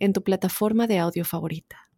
en tu plataforma de audio favorita.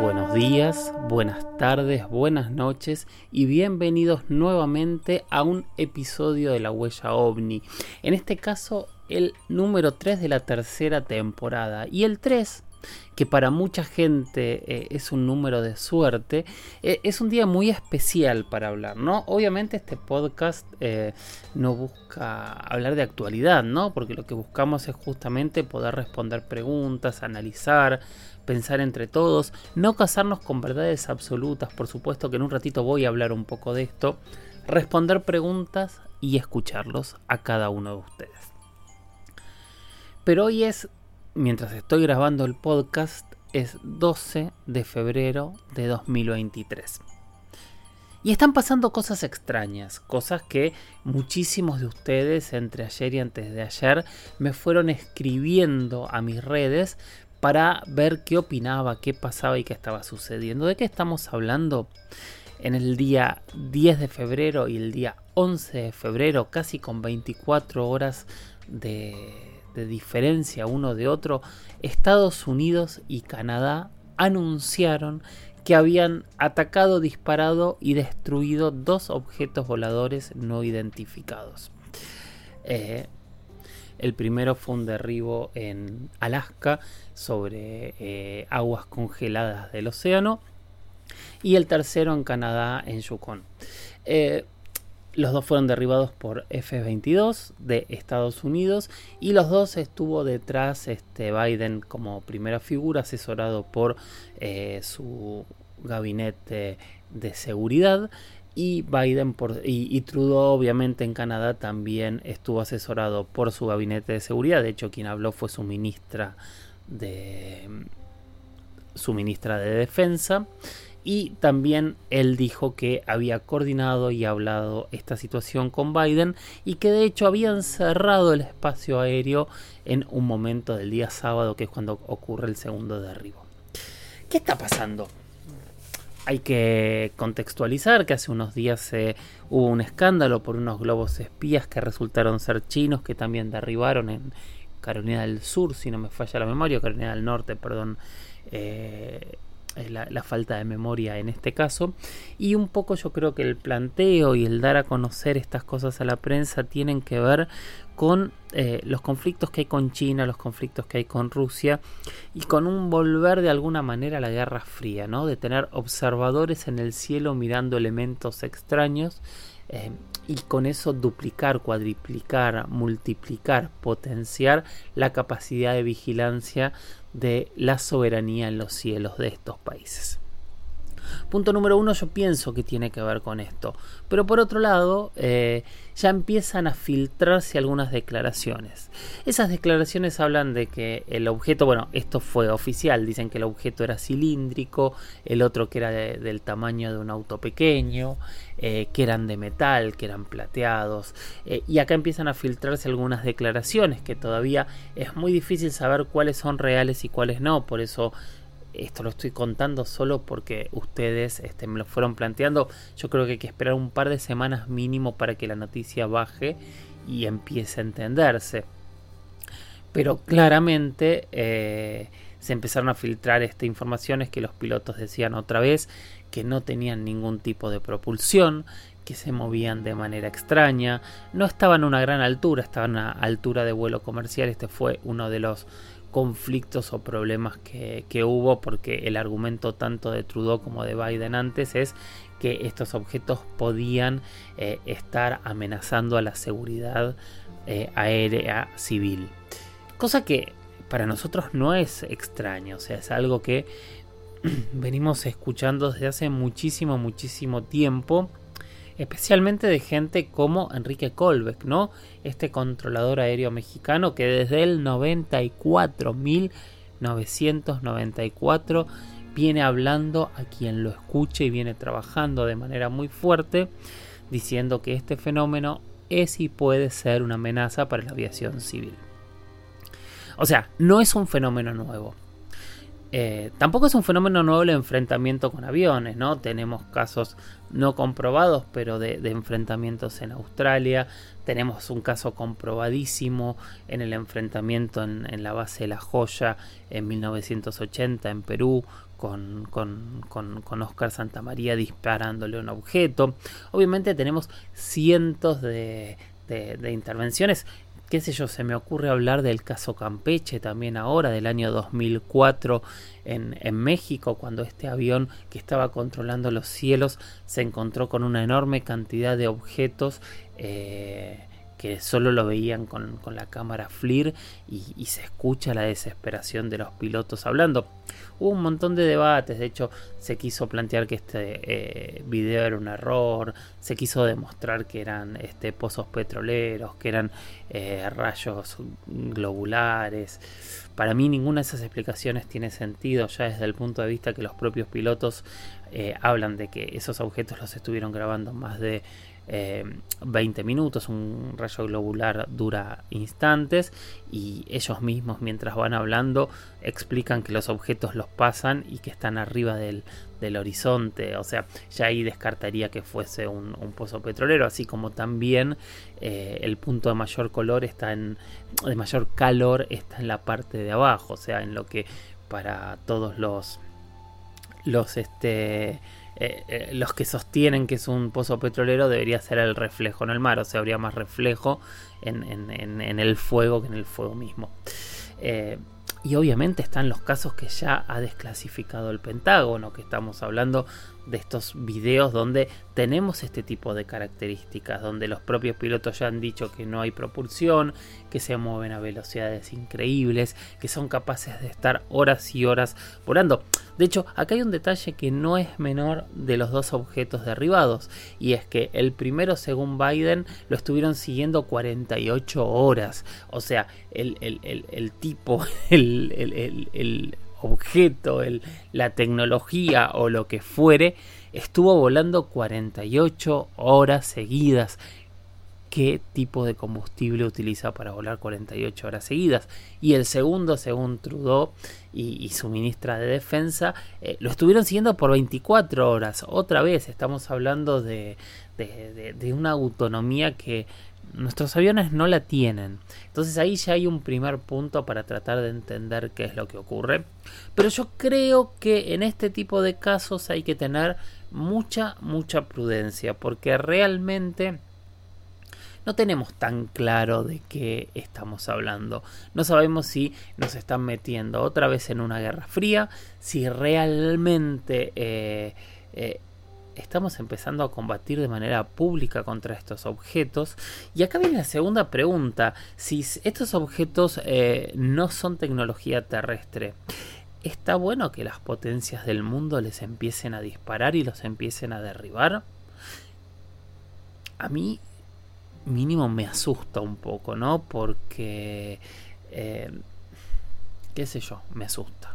Buenos días, buenas tardes, buenas noches y bienvenidos nuevamente a un episodio de La Huella OVNI. En este caso, el número 3 de la tercera temporada. Y el 3 que para mucha gente eh, es un número de suerte, eh, es un día muy especial para hablar, ¿no? Obviamente este podcast eh, no busca hablar de actualidad, ¿no? Porque lo que buscamos es justamente poder responder preguntas, analizar, pensar entre todos, no casarnos con verdades absolutas, por supuesto que en un ratito voy a hablar un poco de esto, responder preguntas y escucharlos a cada uno de ustedes. Pero hoy es mientras estoy grabando el podcast, es 12 de febrero de 2023. Y están pasando cosas extrañas, cosas que muchísimos de ustedes entre ayer y antes de ayer me fueron escribiendo a mis redes para ver qué opinaba, qué pasaba y qué estaba sucediendo. ¿De qué estamos hablando? En el día 10 de febrero y el día 11 de febrero, casi con 24 horas de, de diferencia uno de otro, Estados Unidos y Canadá anunciaron que habían atacado, disparado y destruido dos objetos voladores no identificados. Eh, el primero fue un derribo en Alaska sobre eh, aguas congeladas del océano y el tercero en Canadá, en Yukon. Eh, los dos fueron derribados por F-22 de Estados Unidos y los dos estuvo detrás este Biden como primera figura asesorado por eh, su gabinete de seguridad y Biden y, Trudeau obviamente en Canadá también estuvo asesorado por su gabinete de seguridad. De hecho quien habló fue su ministra de su ministra de defensa y también él dijo que había coordinado y hablado esta situación con Biden y que de hecho habían cerrado el espacio aéreo en un momento del día sábado que es cuando ocurre el segundo derribo. ¿Qué está pasando? Hay que contextualizar que hace unos días hubo un escándalo por unos globos espías que resultaron ser chinos que también derribaron en Carolina del Sur, si no me falla la memoria, Carolina del Norte, perdón. Eh, la, falta de memoria en este caso. Y un poco yo creo que el planteo y el dar a conocer estas cosas a la prensa tienen que ver con eh, los conflictos que hay con China, los conflictos que hay con Rusia y con un volver de alguna manera a la Guerra Fría, ¿no? De tener observadores en el cielo mirando elementos extraños eh, y con eso duplicar, cuadriplicar, multiplicar, potenciar la capacidad de vigilancia de la soberanía en los cielos de estos países. Punto número uno, yo pienso que tiene que ver con esto. Pero por otro lado, eh, ya empiezan a filtrarse algunas declaraciones. Esas declaraciones hablan de que el objeto, bueno, esto fue oficial, dicen que el objeto era cilíndrico, el otro que era del tamaño de un auto pequeño, eh, que eran de metal, que eran plateados. Eh, y acá empiezan a filtrarse algunas declaraciones que todavía es muy difícil saber cuáles son reales y cuáles no. Por eso esto lo estoy contando solo porque ustedes este, me lo fueron planteando. Yo creo que hay que esperar un par de semanas mínimo para que la noticia baje y empiece a entenderse. Pero claramente eh, se empezaron a filtrar esta informaciones que los pilotos decían otra vez que no tenían ningún tipo de propulsión, que se movían de manera extraña, no estaban a una gran altura, estaban a altura de vuelo comercial. Este fue uno de los conflictos o problemas que, hubo porque el argumento tanto de Trudeau como de Biden antes es que estos objetos podían eh, estar amenazando a la seguridad eh, aérea civil. Cosa que para nosotros no es extraño, o sea, es algo que venimos escuchando desde hace muchísimo, muchísimo tiempo especialmente de gente como Enrique Colbeck, ¿no? Este controlador aéreo mexicano que desde el 94, 1994 viene hablando a quien lo escuche y viene trabajando de manera muy fuerte diciendo que este fenómeno es y puede ser una amenaza para la aviación civil. O sea, no es un fenómeno nuevo. Eh, tampoco es un fenómeno nuevo el enfrentamiento con aviones, ¿no? Tenemos casos no comprobados, pero de, enfrentamientos en Australia. Tenemos un caso comprobadísimo en el enfrentamiento en, la base de La Joya en 1980 en Perú, con, con, con, Oscar Santamaría disparándole un objeto. Obviamente tenemos cientos de, de intervenciones qué sé yo, se me ocurre hablar del caso Campeche también ahora, del año 2004 en, en, México, cuando este avión que estaba controlando los cielos se encontró con una enorme cantidad de objetos. Eh, que solo lo veían con, la cámara FLIR y, se escucha la desesperación de los pilotos hablando. Hubo un montón de debates, de hecho se quiso plantear que este eh, video era un error, se quiso demostrar que eran este, pozos petroleros, que eran eh, rayos globulares. Para mí ninguna de esas explicaciones tiene sentido ya desde el punto de vista que los propios pilotos eh, hablan de que esos objetos los estuvieron grabando más de 20 eh, minutos, un rayo globular dura instantes y ellos mismos mientras van hablando explican que los objetos los pasan y que están arriba del, horizonte, o sea, ya ahí descartaría que fuese un, pozo petrolero, así como también eh, el punto de mayor color está en, de mayor calor está en la parte de abajo, o sea, en lo que para todos los los este eh, eh, los que sostienen que es un pozo petrolero debería ser el reflejo en el mar, o sea, habría más reflejo en, el fuego que en el fuego mismo. Eh, y obviamente están los casos que ya ha desclasificado el Pentágono, que estamos hablando de estos videos donde tenemos este tipo de características, donde los propios pilotos ya han dicho que no hay propulsión, que se mueven a velocidades increíbles, que son capaces de estar horas y horas volando. De hecho, acá hay un detalle que no es menor de los dos objetos derribados, y es que el primero, según Biden, lo estuvieron siguiendo 48 horas. O sea, el, tipo, el, objeto, la tecnología o lo que fuere, estuvo volando 48 horas seguidas qué tipo de combustible utiliza para volar 48 horas seguidas. Y el segundo, según Trudeau y, su ministra de Defensa, eh, lo estuvieron siguiendo por 24 horas. Otra vez estamos hablando de, de una autonomía que nuestros aviones no la tienen. Entonces ahí ya hay un primer punto para tratar de entender qué es lo que ocurre. Pero yo creo que en este tipo de casos hay que tener mucha, mucha prudencia porque realmente no tenemos tan claro de qué estamos hablando. No sabemos si nos están metiendo otra vez en una guerra fría, si realmente eh, eh, estamos empezando a combatir de manera pública contra estos objetos. Y acá viene la segunda pregunta, si estos objetos eh, no son tecnología terrestre. ¿Está bueno que las potencias del mundo les empiecen a disparar y los empiecen a derribar? A mí mínimo me asusta un poco, ¿no? Porque, eh, qué sé yo, me asusta.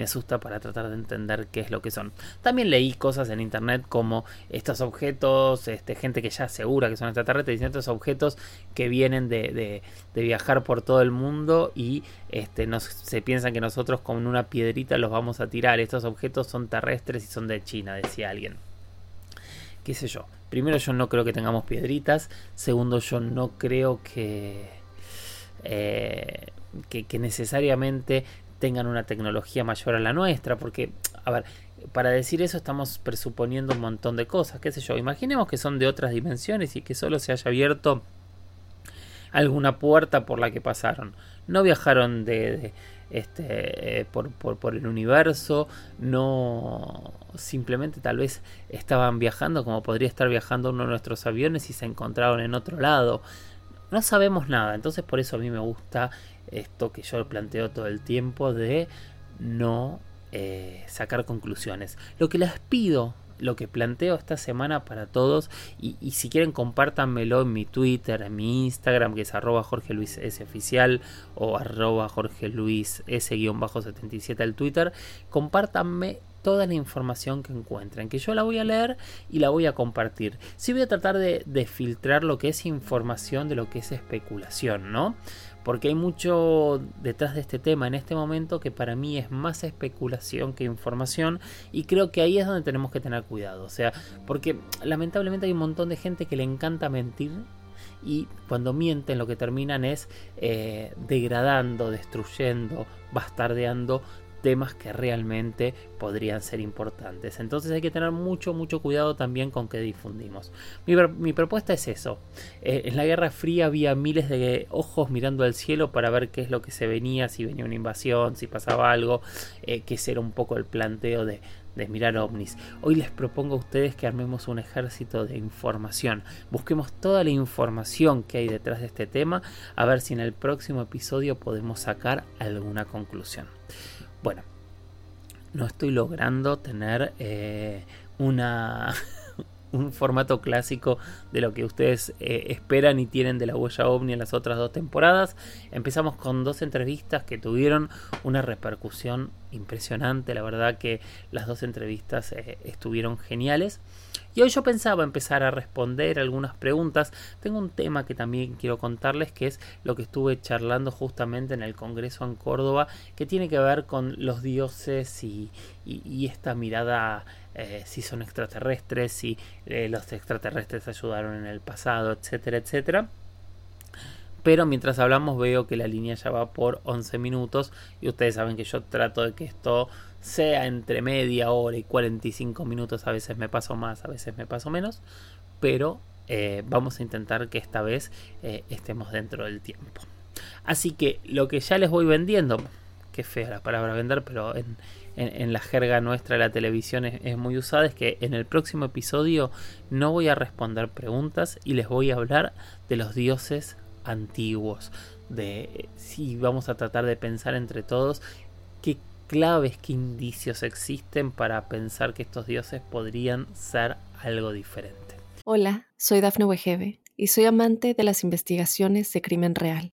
Me asusta para tratar de entender qué es lo que son. También leí cosas en internet como estos objetos, este, gente que ya asegura que son extraterrestres, diciendo estos objetos que vienen de, de, viajar por todo el mundo y este, se piensan que nosotros con una piedrita los vamos a tirar. Estos objetos son terrestres y son de China, decía alguien. Qué sé yo. Primero yo no creo que tengamos piedritas. Segundo yo no creo que, eh, que, necesariamente tengan una tecnología mayor a la nuestra. Porque, a ver, para decir eso estamos presuponiendo un montón de cosas. ¿Qué sé yo? Imaginemos que son de otras dimensiones y que solo se haya abierto alguna puerta por la que pasaron. No viajaron de este, eh, por, por, el universo, no simplemente tal vez estaban viajando como podría estar viajando uno de nuestros aviones y se encontraron en otro lado. No sabemos nada, entonces por eso a mí me gusta esto que yo planteo todo el tiempo de no eh, sacar conclusiones. Lo que les pido lo que planteo esta semana para todos y, si quieren compártanmelo en mi Twitter, en mi Instagram que es arroba Jorge Luis S oficial o arroba Jorge Luis S-77 al Twitter, compártanme toda la información que encuentren, que yo la voy a leer y la voy a compartir. Sí voy a tratar de, filtrar lo que es información de lo que es especulación, ¿no? porque hay mucho detrás de este tema en este momento que para mí es más especulación que información y creo que ahí es donde tenemos que tener cuidado, o sea, porque lamentablemente hay un montón de gente que le encanta mentir y cuando mienten lo que terminan es eh, degradando, destruyendo, bastardeando temas que realmente podrían ser importantes. Entonces hay que tener mucho, mucho cuidado también con qué difundimos. Mi, propuesta es eso. Eh, en la Guerra Fría había miles de ojos mirando al cielo para ver qué es lo que se venía, si venía una invasión, si pasaba algo, eh, que ese era un poco el planteo de, de mirar ovnis. Hoy les propongo a ustedes que armemos un ejército de información. Busquemos toda la información que hay detrás de este tema, a ver si en el próximo episodio podemos sacar alguna conclusión. Bueno, no estoy logrando tener eh, una un formato clásico de lo que ustedes eh, esperan y tienen de la huella ovni en las otras dos temporadas. Empezamos con dos entrevistas que tuvieron una repercusión impresionante. La verdad que las dos entrevistas eh, estuvieron geniales. Y hoy yo pensaba empezar a responder algunas preguntas. Tengo un tema que también quiero contarles, que es lo que estuve charlando justamente en el Congreso en Córdoba, que tiene que ver con los dioses y, esta mirada, eh, si son extraterrestres, si eh, los extraterrestres ayudaron en el pasado, etcétera, etcétera. Pero mientras hablamos veo que la línea ya va por 11 minutos y ustedes saben que yo trato de que esto sea entre media hora y 45 minutos, a veces me paso más, a veces me paso menos, pero eh, vamos a intentar que esta vez estemos dentro del tiempo. Así que lo que ya les voy vendiendo, que fea la palabra vender, pero en, la jerga nuestra de la televisión es, es, muy usada, es que en el próximo episodio no voy a responder preguntas y les voy a hablar de los dioses antiguos, de si vamos a tratar de pensar entre todos qué claves, qué indicios existen para pensar que estos dioses podrían ser algo diferente. Hola, soy Dafne Wegebe y soy amante de las investigaciones de crimen real.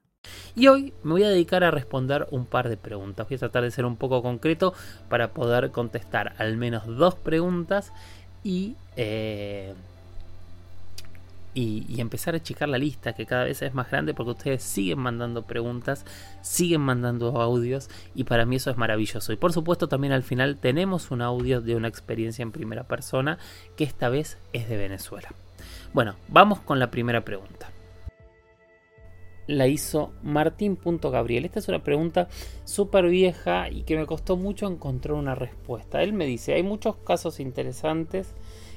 Y hoy me voy a dedicar a responder un par de preguntas. Voy a tratar de ser un poco concreto para poder contestar al menos dos preguntas y eh, empezar a achicar la lista que cada vez es más grande porque ustedes siguen mandando preguntas, siguen mandando audios y para mí eso es maravilloso. Y por supuesto también al final tenemos un audio de una experiencia en primera persona que esta vez es de Venezuela. Bueno, vamos con la primera pregunta. La hizo Martín.gabriel. Esta es una pregunta súper vieja y que me costó mucho encontrar una respuesta. Él me dice, hay muchos casos interesantes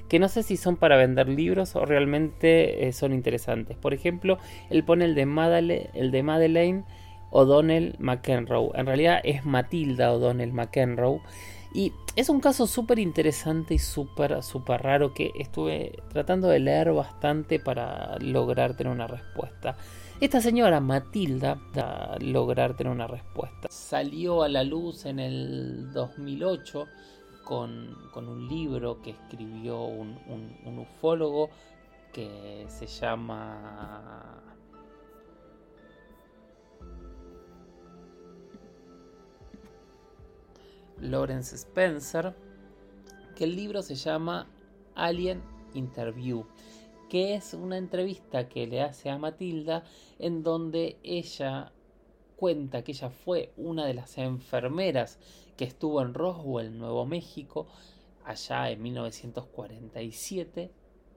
que no sé si son para vender libros o realmente eh, son interesantes. Por ejemplo, él pone el de, el de Madeleine O'Donnell McEnroe. En realidad es Matilda O'Donnell McEnroe. Y es un caso súper interesante y súper, súper raro que estuve tratando de leer bastante para lograr tener una respuesta. Esta señora Matilda, para lograr tener una respuesta, salió a la luz en el 2008 con, un libro que escribió un, ufólogo que se llama Lawrence Spencer, que el libro se llama Alien Interview, que es una entrevista que le hace a Matilda en donde ella cuenta que ella fue una de las enfermeras que estuvo en Roswell, Nuevo México, allá en 1947,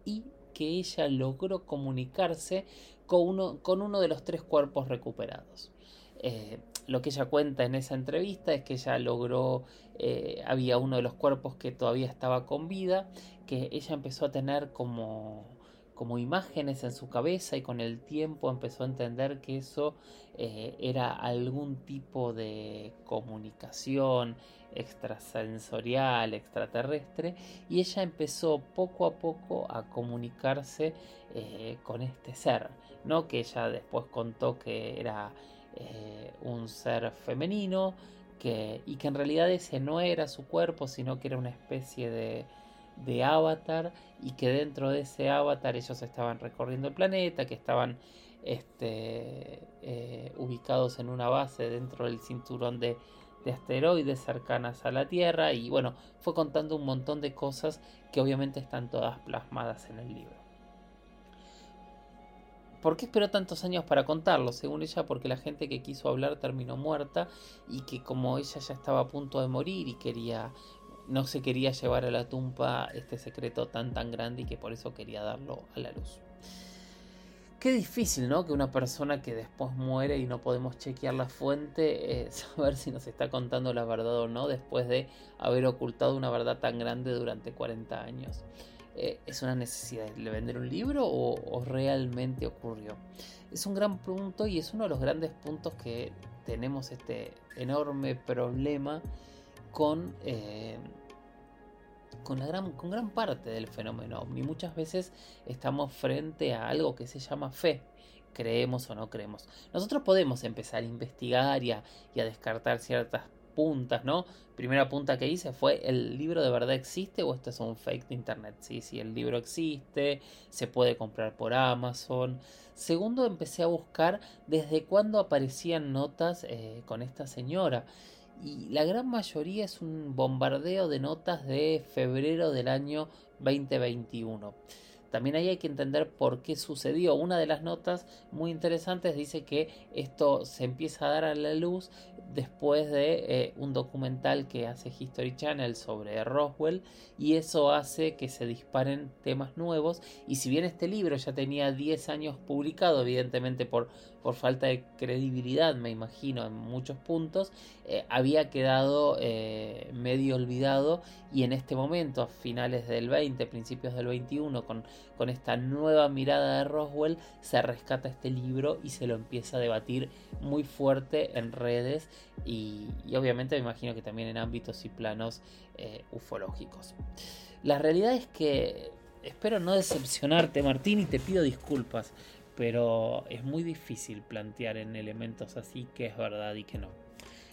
y que ella logró comunicarse con uno, de los tres cuerpos recuperados. Eh, lo que ella cuenta en esa entrevista es que ella logró, eh, había uno de los cuerpos que todavía estaba con vida, que ella empezó a tener como como imágenes en su cabeza y con el tiempo empezó a entender que eso eh, era algún tipo de comunicación extrasensorial, extraterrestre, y ella empezó poco a poco a comunicarse eh, con este ser, ¿no? que ella después contó que era eh, un ser femenino, que, y que en realidad ese no era su cuerpo, sino que era una especie de, de avatar y que dentro de ese avatar ellos estaban recorriendo el planeta, que estaban este, eh, ubicados en una base dentro del cinturón de, de asteroides cercanas a la Tierra y bueno, fue contando un montón de cosas que obviamente están todas plasmadas en el libro. ¿Por qué esperó tantos años para contarlo? Según ella, porque la gente que quiso hablar terminó muerta y que como ella ya estaba a punto de morir y quería no se quería llevar a la tumba este secreto tan tan grande y que por eso quería darlo a la luz. Qué difícil, ¿no? Que una persona que después muere y no podemos chequear la fuente, eh, saber si nos está contando la verdad o no después de haber ocultado una verdad tan grande durante 40 años. Eh, ¿Es una necesidad de vender un libro o, realmente ocurrió? Es un gran punto y es uno de los grandes puntos que tenemos este enorme problema con, eh, con, la gran, con gran parte del fenómeno ovni. Muchas veces estamos frente a algo que se llama fe. Creemos o no creemos. Nosotros podemos empezar a investigar y a, y a descartar ciertas puntas, ¿no? Primera punta que hice fue, ¿el libro de verdad existe o esto es un fake de internet? Sí, sí, el libro existe, se puede comprar por Amazon. Segundo, empecé a buscar desde cuándo aparecían notas eh, con esta señora y la gran mayoría es un bombardeo de notas de febrero del año 2021. También ahí hay que entender por qué sucedió. Una de las notas muy interesantes dice que esto se empieza a dar a la luz después de eh, un documental que hace History Channel sobre Roswell y eso hace que se disparen temas nuevos y si bien este libro ya tenía 10 años publicado evidentemente por, por falta de credibilidad me imagino en muchos puntos eh, había quedado eh, medio olvidado y en este momento a finales del 20 principios del 21 con, con esta nueva mirada de Roswell se rescata este libro y se lo empieza a debatir muy fuerte en redes y, obviamente me imagino que también en ámbitos y planos eh, ufológicos. La realidad es que espero no decepcionarte Martín y te pido disculpas, pero es muy difícil plantear en elementos así que es verdad y que no.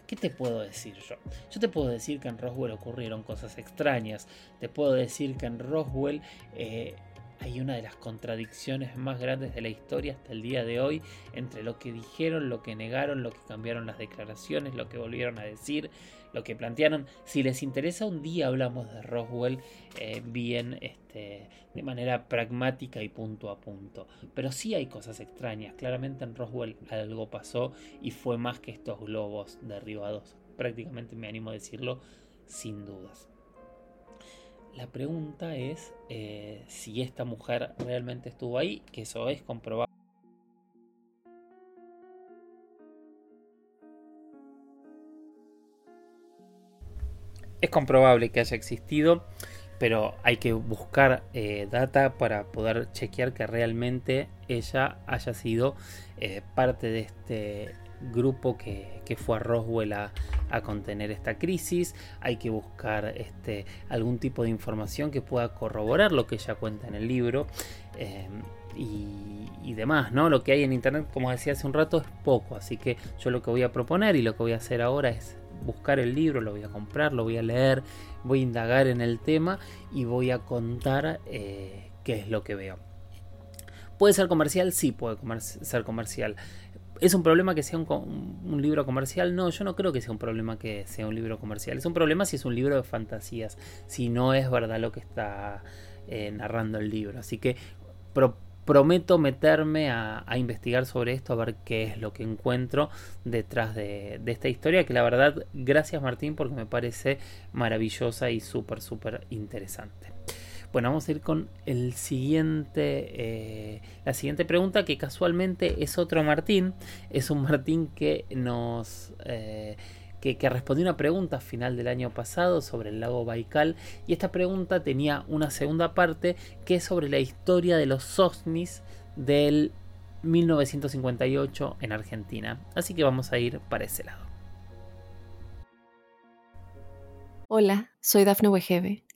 ¿Qué te puedo decir yo? Yo te puedo decir que en Roswell ocurrieron cosas extrañas. Te puedo decir que en Roswell eh, hay una de las contradicciones más grandes de la historia hasta el día de hoy entre lo que dijeron, lo que negaron, lo que cambiaron las declaraciones, lo que volvieron a decir, lo que plantearon. Si les interesa, un día hablamos de Roswell eh, bien este, de manera pragmática y punto a punto. Pero sí hay cosas extrañas. Claramente en Roswell algo pasó y fue más que estos globos derribados. Prácticamente me animo a decirlo sin dudas. La pregunta es eh, si esta mujer realmente estuvo ahí, que eso es comprobable. Es comprobable que haya existido, pero hay que buscar eh, data para poder chequear que realmente ella haya sido eh, parte de este grupo que, fue a Roswell a, contener esta crisis. Hay que buscar este, algún tipo de información que pueda corroborar lo que ella cuenta en el libro. Eh, y, demás, ¿no? Lo que hay en internet, como decía hace un rato, es poco. Así que yo lo que voy a proponer y lo que voy a hacer ahora es buscar el libro, lo voy a comprar, lo voy a leer, voy a indagar en el tema y voy a contar eh, qué es lo que veo. ¿Puede ser comercial? Sí, puede ser comercial. ¿Es un problema que sea un, libro comercial? No, yo no creo que sea un problema que sea un libro comercial. Es un problema si es un libro de fantasías, si no es verdad lo que está eh, narrando el libro. Así que prometo meterme a, investigar sobre esto, a ver qué es lo que encuentro detrás de, de esta historia, que la verdad, gracias Martín, porque me parece maravillosa y súper, súper interesante. Bueno, vamos a ir con el siguiente, eh, la siguiente pregunta que casualmente es otro Martín. Es un Martín que nos, eh, que, respondió una pregunta final del año pasado sobre el lago Baikal y esta pregunta tenía una segunda parte que es sobre la historia de los OVNIs del 1958 en Argentina. Así que vamos a ir para ese lado. Hola, soy Dafne Wegebe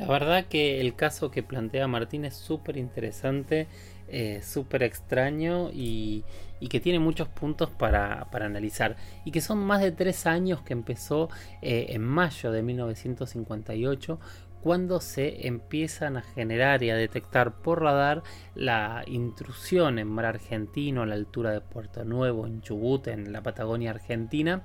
La verdad que el caso que plantea Martín es súper interesante, eh, súper extraño y, que tiene muchos puntos para, analizar. Y que son más de tres años que empezó eh, en mayo de 1958 cuando se empiezan a generar y a detectar por radar la intrusión en mar argentino a la altura de Puerto Nuevo, en Chubut, en la Patagonia argentina,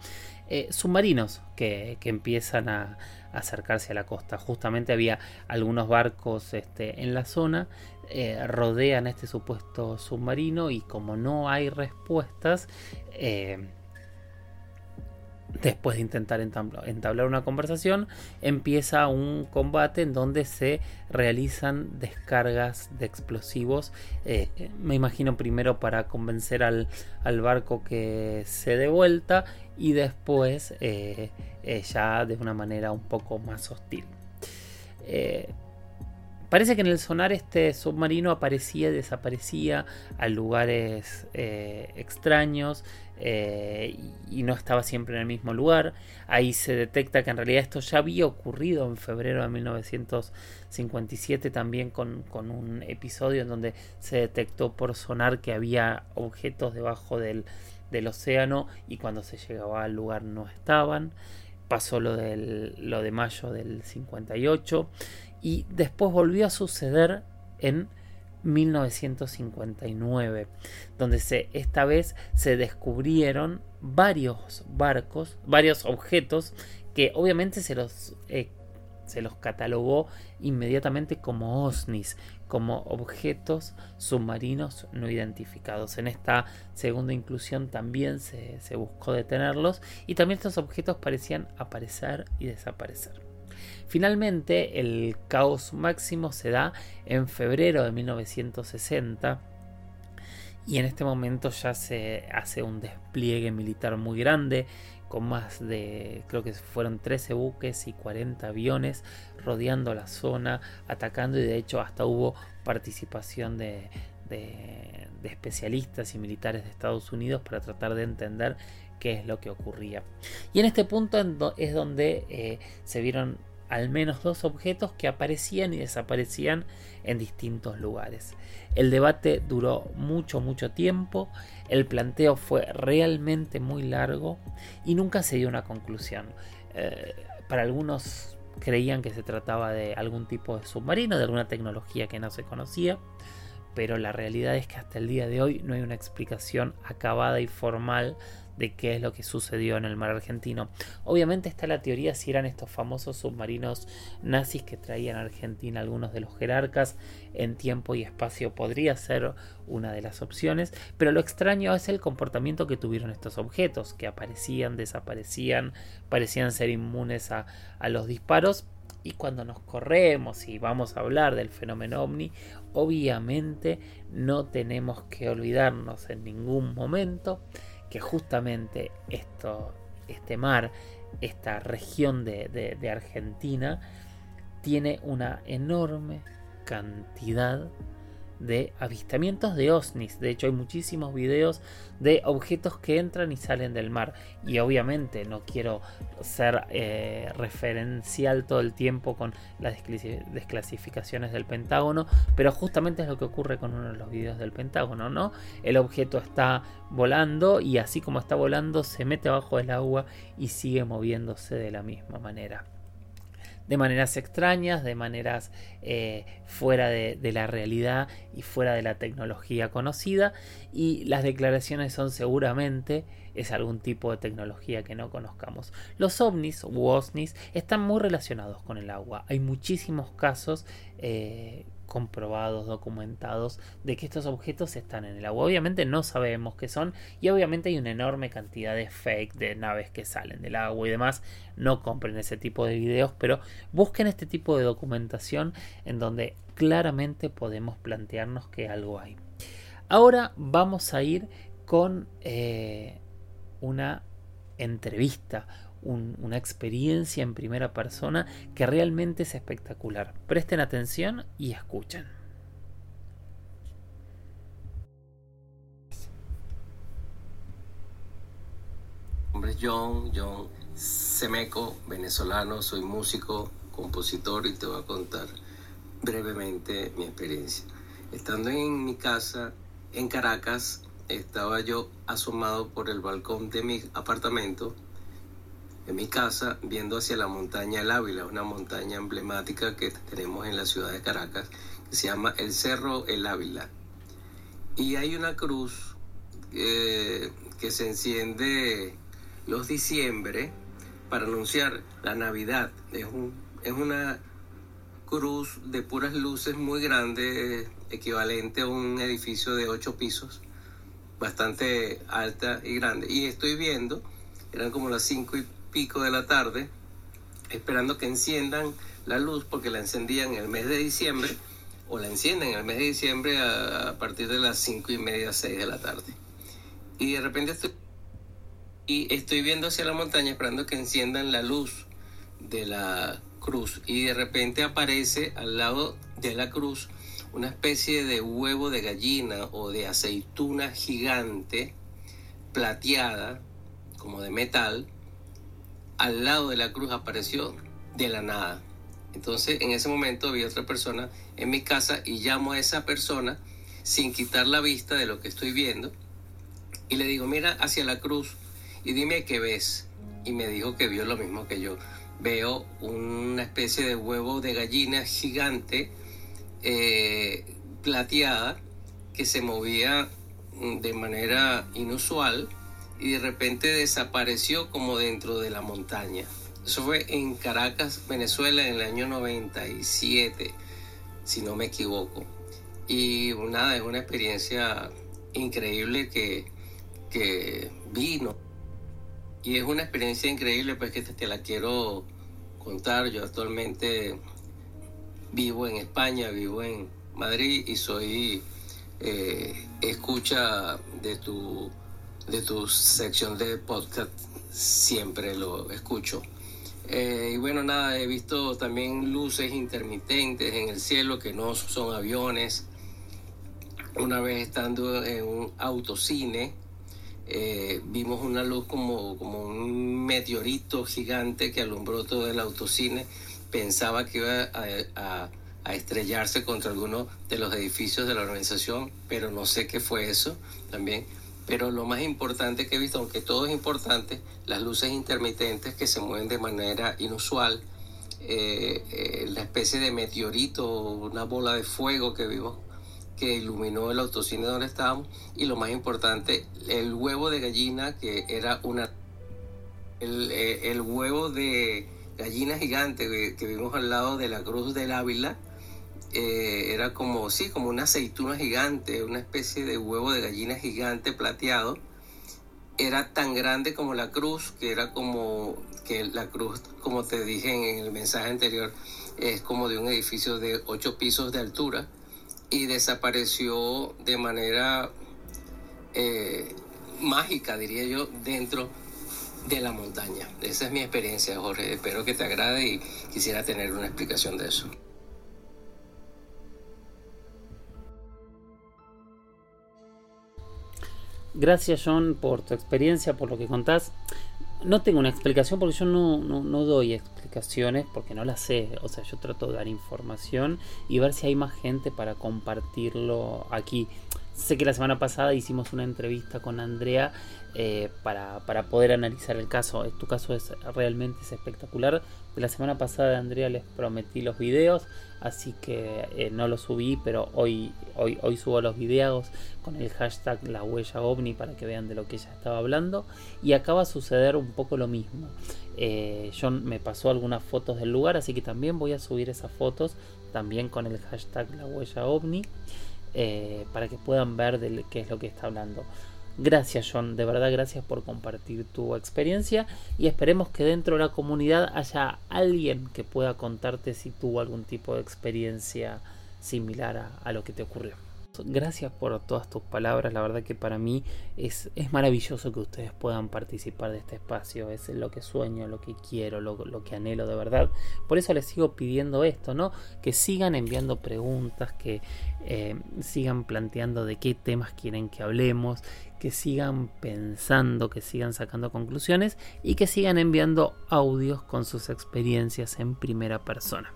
eh, submarinos que, empiezan a, acercarse a la costa. Justamente había algunos barcos este, en la zona, eh, rodean este supuesto submarino y como no hay respuestas, eh, Después de intentar entablar una conversación, empieza un combate en donde se realizan descargas de explosivos. Eh, me imagino primero para convencer al, barco que se dé vuelta y después eh, eh, ya de una manera un poco más hostil. Parece que en el sonar este submarino aparecía y desaparecía a lugares extraños. Eh, y no estaba siempre en el mismo lugar. Ahí se detecta que en realidad esto ya había ocurrido en febrero de 1957 también con, un episodio en donde se detectó por sonar que había objetos debajo del, océano y cuando se llegaba al lugar no estaban. Pasó lo, del, lo de mayo del 58 y después volvió a suceder en 1959, donde esta vez se descubrieron varios barcos, varios objetos que obviamente se los, eh, se los catalogó inmediatamente como OSNIs, como objetos submarinos no identificados. En esta segunda inclusión también se, se buscó detenerlos y también estos objetos parecían aparecer y desaparecer. Finalmente, el caos máximo se da en febrero de 1960 y en este momento ya se hace un despliegue militar muy grande con más de, creo que fueron 13 buques y 40 aviones rodeando la zona, atacando y de hecho hasta hubo participación de, especialistas y militares de Estados Unidos para tratar de entender qué es lo que ocurría. Y en este punto es donde eh, se vieron al menos dos objetos que aparecían y desaparecían en distintos lugares. El debate duró mucho, mucho tiempo, el planteo fue realmente muy largo y nunca se dio una conclusión. Eh, para algunos creían que se trataba de algún tipo de submarino, de alguna tecnología que no se conocía, pero la realidad es que hasta el día de hoy no hay una explicación acabada y formal de qué es lo que sucedió en el mar argentino. Obviamente está la teoría si eran estos famosos submarinos nazis que traían a Argentina algunos de los jerarcas en tiempo y espacio podría ser una de las opciones, pero lo extraño es el comportamiento que tuvieron estos objetos, que aparecían, desaparecían, parecían ser inmunes a, a los disparos, y cuando nos corremos y vamos a hablar del fenómeno ovni, obviamente no tenemos que olvidarnos en ningún momento justamente esto, este mar, esta región de, de Argentina, tiene una enorme cantidad de avistamientos de OSNIs. De hecho, hay muchísimos videos de objetos que entran y salen del mar. Y obviamente no quiero ser eh, referencial todo el tiempo con las desclasificaciones del Pentágono, pero justamente es lo que ocurre con uno de los videos del Pentágono, ¿no? El objeto está volando y así como está volando se mete abajo del agua y sigue moviéndose de la misma manera. De maneras extrañas, de maneras eh, fuera de, la realidad y fuera de la tecnología conocida. Y las declaraciones son seguramente es algún tipo de tecnología que no conozcamos. Los ovnis u osnis están muy relacionados con el agua. Hay muchísimos casos eh, comprobados, documentados, de que estos objetos están en el agua. Obviamente no sabemos qué son y obviamente hay una enorme cantidad de fake de naves que salen del agua y demás. No compren ese tipo de videos, pero busquen este tipo de documentación en donde claramente podemos plantearnos que algo hay. Ahora vamos a ir con eh, una entrevista, una experiencia en primera persona que realmente es espectacular. Presten atención y escuchen. Mi John, John Semeco, venezolano, soy músico, compositor y te voy a contar brevemente mi experiencia. Estando en mi casa en Caracas, estaba yo asomado por el balcón de mi apartamento, en mi casa, viendo hacia la montaña El Ávila, una montaña emblemática que tenemos en la ciudad de Caracas, que se llama el Cerro El Ávila. Y hay una cruz eh, que se enciende los diciembre para anunciar la Navidad. Es, un, es una cruz de puras luces muy grande, equivalente a un edificio de ocho pisos bastante alta y grande. Y estoy viendo, eran como las cinco y pico de la tarde, esperando que enciendan la luz porque la encendían en el mes de diciembre o la encienden en el mes de diciembre a, partir de las cinco y media, seis de la tarde. Y de repente estoy, y estoy viendo hacia la montaña esperando que enciendan la luz de la cruz y de repente aparece al lado de la cruz una especie de huevo de gallina o de aceituna gigante plateada, como de metal, al lado de la cruz apareció de la nada. Entonces en ese momento vi otra persona en mi casa y llamo a esa persona sin quitar la vista de lo que estoy viendo y le digo, mira hacia la cruz y dime qué ves. Y me dijo que vio lo mismo que yo. Veo una especie de huevo de gallina gigante eh, plateada que se movía mm, de manera inusual y de repente desapareció como dentro de la montaña. Eso fue en Caracas, Venezuela, en el año 97, si no me equivoco. Y nada, es una experiencia increíble que, que vino. Y es una experiencia increíble, pues que te la quiero contar. Yo actualmente vivo en España, vivo en Madrid y soy eh, escucha de tu, de tu sección de podcast, siempre lo escucho. Eh, y bueno, nada, he visto también luces intermitentes en el cielo que no son aviones. Una vez estando en un autocine, eh, vimos una luz como, como un meteorito gigante que alumbró todo el autocine pensaba que iba a, estrellarse contra alguno de los edificios de la organización, pero no sé qué fue eso también. Pero lo más importante que he visto, aunque todo es importante, las luces intermitentes que se mueven de manera inusual, eh, eh, la especie de meteorito, una bola de fuego que vimos que iluminó el autocine donde estábamos, y lo más importante, el huevo de gallina que era una... el eh, huevo de gallina gigante que, vimos al lado de la Cruz del Ávila. Eh, era como, sí, como una aceituna gigante, una especie de huevo de gallina gigante plateado. Era tan grande como la cruz, que era como que la cruz, como te dije en el mensaje anterior, es como de un edificio de ocho pisos de altura y desapareció de manera eh, mágica, diría yo, dentro de la montaña. Esa es mi experiencia, Jorge. Espero que te agrade y quisiera tener una explicación de eso. Gracias John por tu experiencia, por lo que contás. No tengo una explicación porque yo no, no, doy explicaciones porque no las sé. O sea, yo trato de dar información y ver si hay más gente para compartirlo aquí. Sé que la semana pasada hicimos una entrevista con Andrea eh, para, poder analizar el caso. Tu caso es realmente es espectacular. La semana pasada Andrea les prometí los videos, así que eh, no los subí, pero hoy, hoy, hoy subo los videos con el hashtag la huella ovni para que vean de lo que ella estaba hablando. Y acaba de suceder un poco lo mismo. Eh, John me pasó algunas fotos del lugar, así que también voy a subir esas fotos, también con el hashtag la huella ovni. Eh, para que puedan ver de qué es lo que está hablando. Gracias John, de verdad gracias por compartir tu experiencia y esperemos que dentro de la comunidad haya alguien que pueda contarte si tuvo algún tipo de experiencia similar a lo que te ocurrió. Gracias por todas tus palabras, la verdad que para mí es, es maravilloso que ustedes puedan participar de este espacio, es lo que sueño, lo que quiero, lo, que anhelo de verdad. Por eso les sigo pidiendo esto, ¿no? Que sigan enviando preguntas, que eh, sigan planteando de qué temas quieren que hablemos, que sigan pensando, que sigan sacando conclusiones y que sigan enviando audios con sus experiencias en primera persona.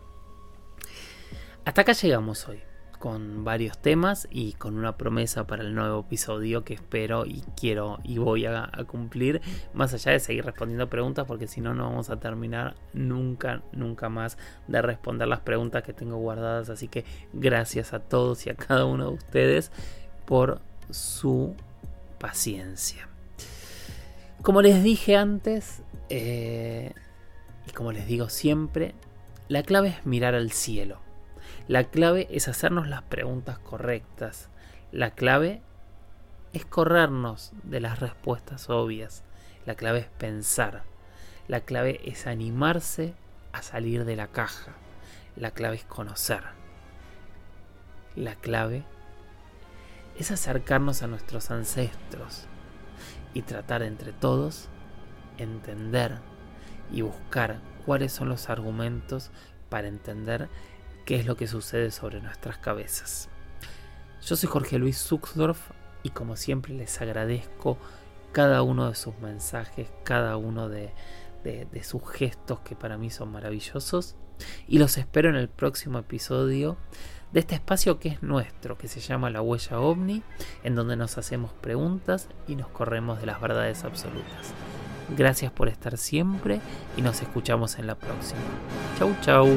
Hasta acá llegamos hoy con varios temas y con una promesa para el nuevo episodio que espero y quiero y voy a, cumplir más allá de seguir respondiendo preguntas porque si no no vamos a terminar nunca nunca más de responder las preguntas que tengo guardadas así que gracias a todos y a cada uno de ustedes por su paciencia como les dije antes eh, y como les digo siempre la clave es mirar al cielo la clave es hacernos las preguntas correctas. La clave es corrernos de las respuestas obvias. La clave es pensar. La clave es animarse a salir de la caja. La clave es conocer. La clave es acercarnos a nuestros ancestros y tratar entre todos entender y buscar cuáles son los argumentos para entender qué es lo que sucede sobre nuestras cabezas. Yo soy Jorge Luis Zuxdorf y como siempre les agradezco cada uno de sus mensajes, cada uno de, sus gestos que para mí son maravillosos y los espero en el próximo episodio de este espacio que es nuestro, que se llama La Huella OVNI, en donde nos hacemos preguntas y nos corremos de las verdades absolutas. Gracias por estar siempre y nos escuchamos en la próxima. Chau chau.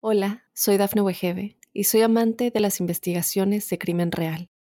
Hola, soy Dafne Wegebe y soy amante de las investigaciones de crimen real.